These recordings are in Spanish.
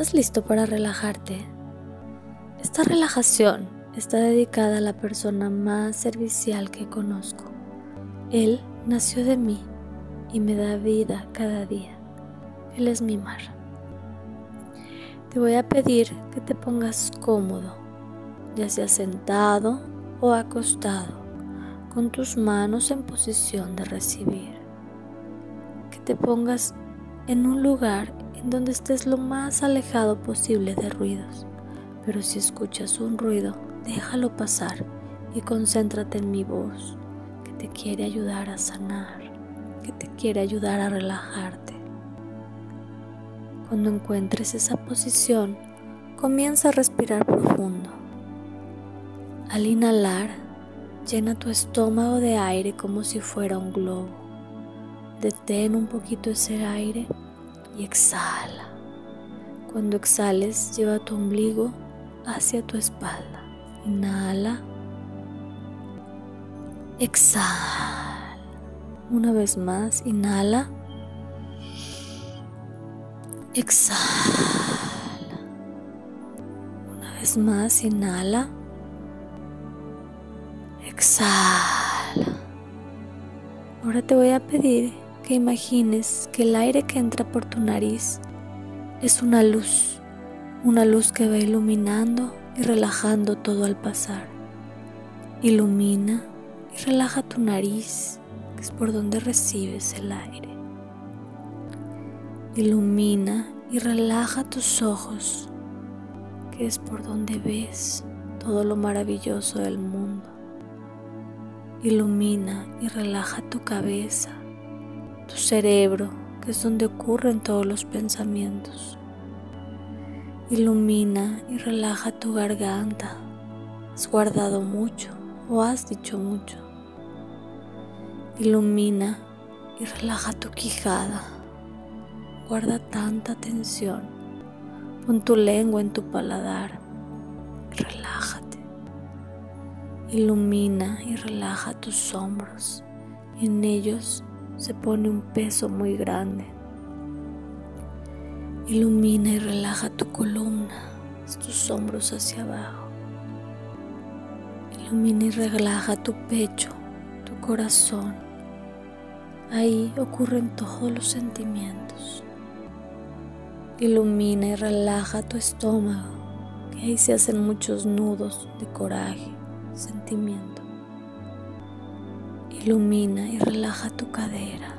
¿estás listo para relajarte? Esta relajación está dedicada a la persona más servicial que conozco. Él nació de mí y me da vida cada día. Él es mi mar. Te voy a pedir que te pongas cómodo, ya sea sentado o acostado con tus manos en posición de recibir. Que te pongas en un lugar en donde estés lo más alejado posible de ruidos. Pero si escuchas un ruido, déjalo pasar y concéntrate en mi voz, que te quiere ayudar a sanar, que te quiere ayudar a relajarte. Cuando encuentres esa posición, comienza a respirar profundo. Al inhalar, Llena tu estómago de aire como si fuera un globo. Detén un poquito ese aire y exhala. Cuando exhales, lleva tu ombligo hacia tu espalda. Inhala. Exhala. Una vez más, inhala. Exhala. Una vez más, inhala. Exhala. Ahora te voy a pedir que imagines que el aire que entra por tu nariz es una luz, una luz que va iluminando y relajando todo al pasar. Ilumina y relaja tu nariz, que es por donde recibes el aire. Ilumina y relaja tus ojos, que es por donde ves todo lo maravilloso del mundo. Ilumina y relaja tu cabeza, tu cerebro, que es donde ocurren todos los pensamientos. Ilumina y relaja tu garganta. Has guardado mucho o has dicho mucho. Ilumina y relaja tu quijada. Guarda tanta tensión. Pon tu lengua en tu paladar. Relájate. Ilumina y relaja tus hombros. En ellos se pone un peso muy grande. Ilumina y relaja tu columna, tus hombros hacia abajo. Ilumina y relaja tu pecho, tu corazón. Ahí ocurren todos los sentimientos. Ilumina y relaja tu estómago, que ahí se hacen muchos nudos de coraje, sentimiento. Ilumina y relaja tu cadera.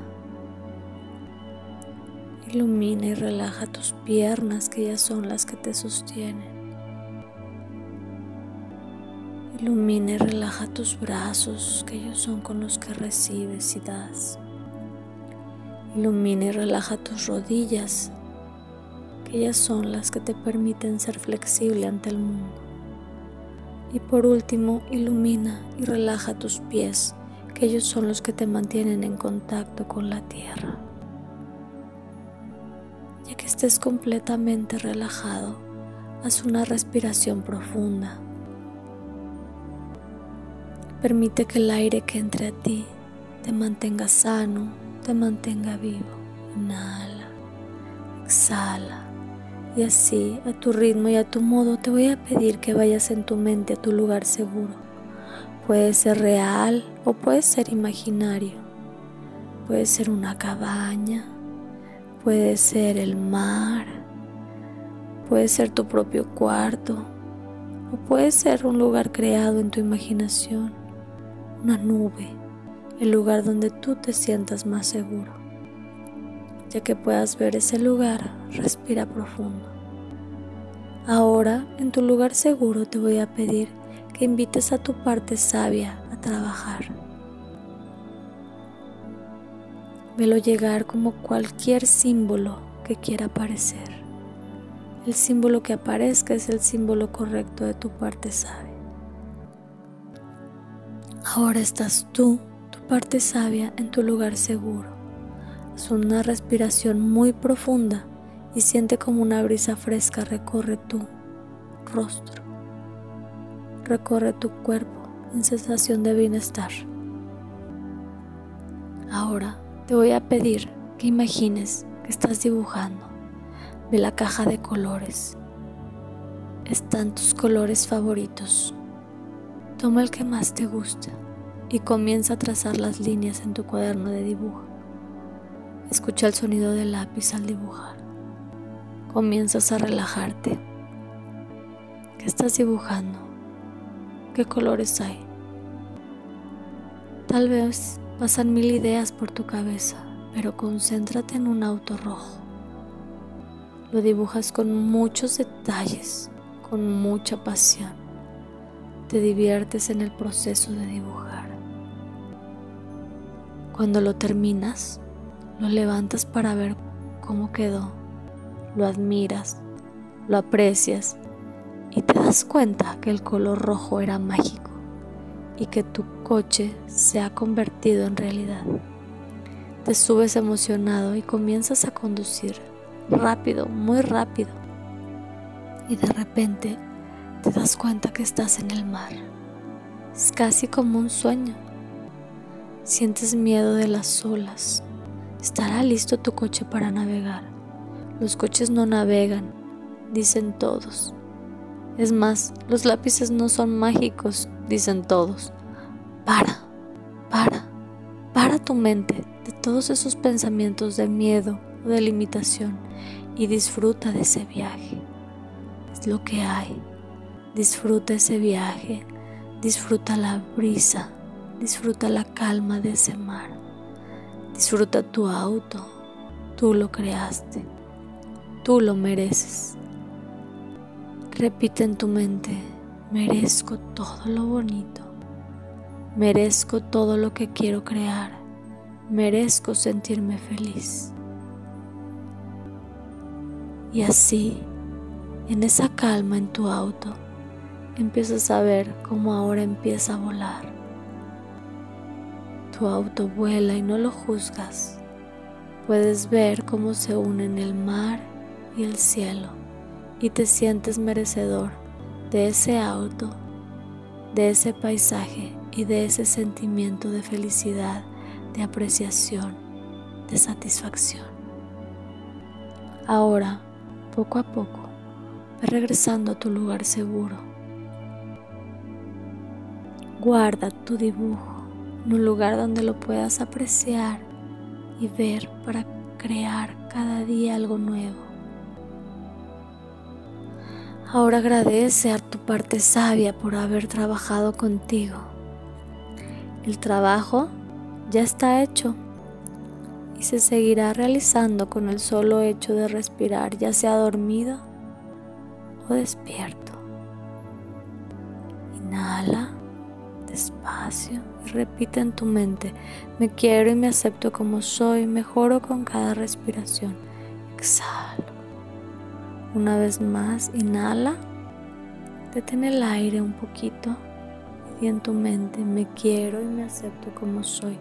Ilumina y relaja tus piernas que ya son las que te sostienen. Ilumina y relaja tus brazos que ellos son con los que recibes y das. Ilumina y relaja tus rodillas que ellas son las que te permiten ser flexible ante el mundo. Y por último, ilumina y relaja tus pies, ellos son los que te mantienen en contacto con la tierra. Ya que estés completamente relajado, haz una respiración profunda. Permite que el aire que entre a ti te mantenga sano, te mantenga vivo. Inhala, exhala. Y así, a tu ritmo y a tu modo, te voy a pedir que vayas en tu mente a tu lugar seguro. Puede ser real o puede ser imaginario. Puede ser una cabaña, puede ser el mar, puede ser tu propio cuarto o puede ser un lugar creado en tu imaginación, una nube, el lugar donde tú te sientas más seguro. Ya que puedas ver ese lugar, respira profundo. Ahora, en tu lugar seguro, te voy a pedir invites a tu parte sabia a trabajar. Velo llegar como cualquier símbolo que quiera aparecer. el símbolo que aparezca es el símbolo correcto de tu parte sabia. Ahora estás tú, tu parte sabia, en tu lugar seguro. Haz una respiración muy profunda y siente como una brisa fresca recorre tu rostro, recorre tu cuerpo en sensación de bienestar. Ahora te voy a pedir que imagines que estás dibujando. Ve la caja de colores. Están tus colores favoritos. Toma el que más te gusta y comienza a trazar las líneas en tu cuaderno de dibujo. Escucha el sonido del lápiz al dibujar. Comienzas a relajarte. ¿Qué estás dibujando? ¿Qué colores hay? Tal vez pasan mil ideas por tu cabeza, pero concéntrate en un auto rojo. Lo dibujas con muchos detalles, con mucha pasión. Te diviertes en el proceso de dibujar. Cuando lo terminas, lo levantas para ver cómo quedó. Lo admiras, lo aprecias y te das cuenta que el color rojo era mágico y que tu coche se ha convertido en realidad. Te subes emocionado y comienzas a conducir rápido, muy rápido. Y de repente te das cuenta que estás en el mar. Es casi como un sueño. Sientes miedo de las olas. ¿Estará listo tu coche para navegar? Los coches no navegan, dicen todos. Es más, los lápices no son mágicos, dicen todos. Para, para, para tu mente de todos esos pensamientos de miedo o de limitación y disfruta de ese viaje. Es lo que hay. Disfruta ese viaje, disfruta la brisa, disfruta la calma de ese mar. Disfruta tu auto, tú lo creaste, tú lo mereces. Repite en tu mente, merezco todo lo bonito, merezco todo lo que quiero crear, merezco sentirme feliz. Y así, en esa calma en tu auto, empiezas a ver cómo ahora empieza a volar. Tu auto vuela y no lo juzgas. Puedes ver cómo se unen el mar y el cielo y te sientes merecedor de ese auto, de ese paisaje y de ese sentimiento de felicidad, de apreciación, de satisfacción. Ahora poco a poco, ve regresando a tu lugar seguro. Guarda tu dibujo en un lugar donde lo puedas apreciar y ver para crear cada día algo nuevo. Ahora agradece a tu parte sabia por haber trabajado contigo. El trabajo ya está hecho y se seguirá realizando con el solo hecho de respirar, ya sea dormido o despierto. Inhala despacio y repite en tu mente, me quiero y me acepto como soy, mejoro con cada respiración. Exhalo. Una vez más, inhala, detén el aire un poquito y en tu mente, me quiero y me acepto como soy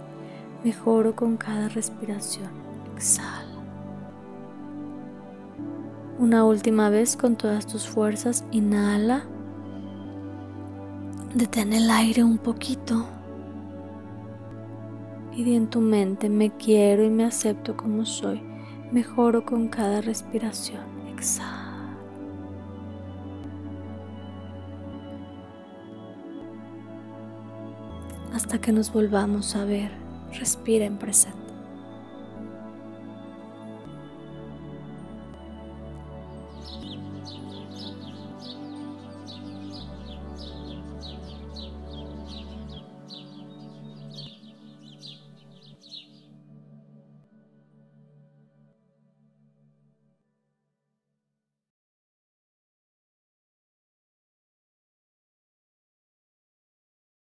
Mejoro con cada respiración. Exhala. Una última vez con todas tus fuerzas. Inhala. Detén el aire un poquito. Y en tu mente me quiero y me acepto como soy. Mejoro con cada respiración. Exhala. Hasta que nos volvamos a ver. Respira en presente.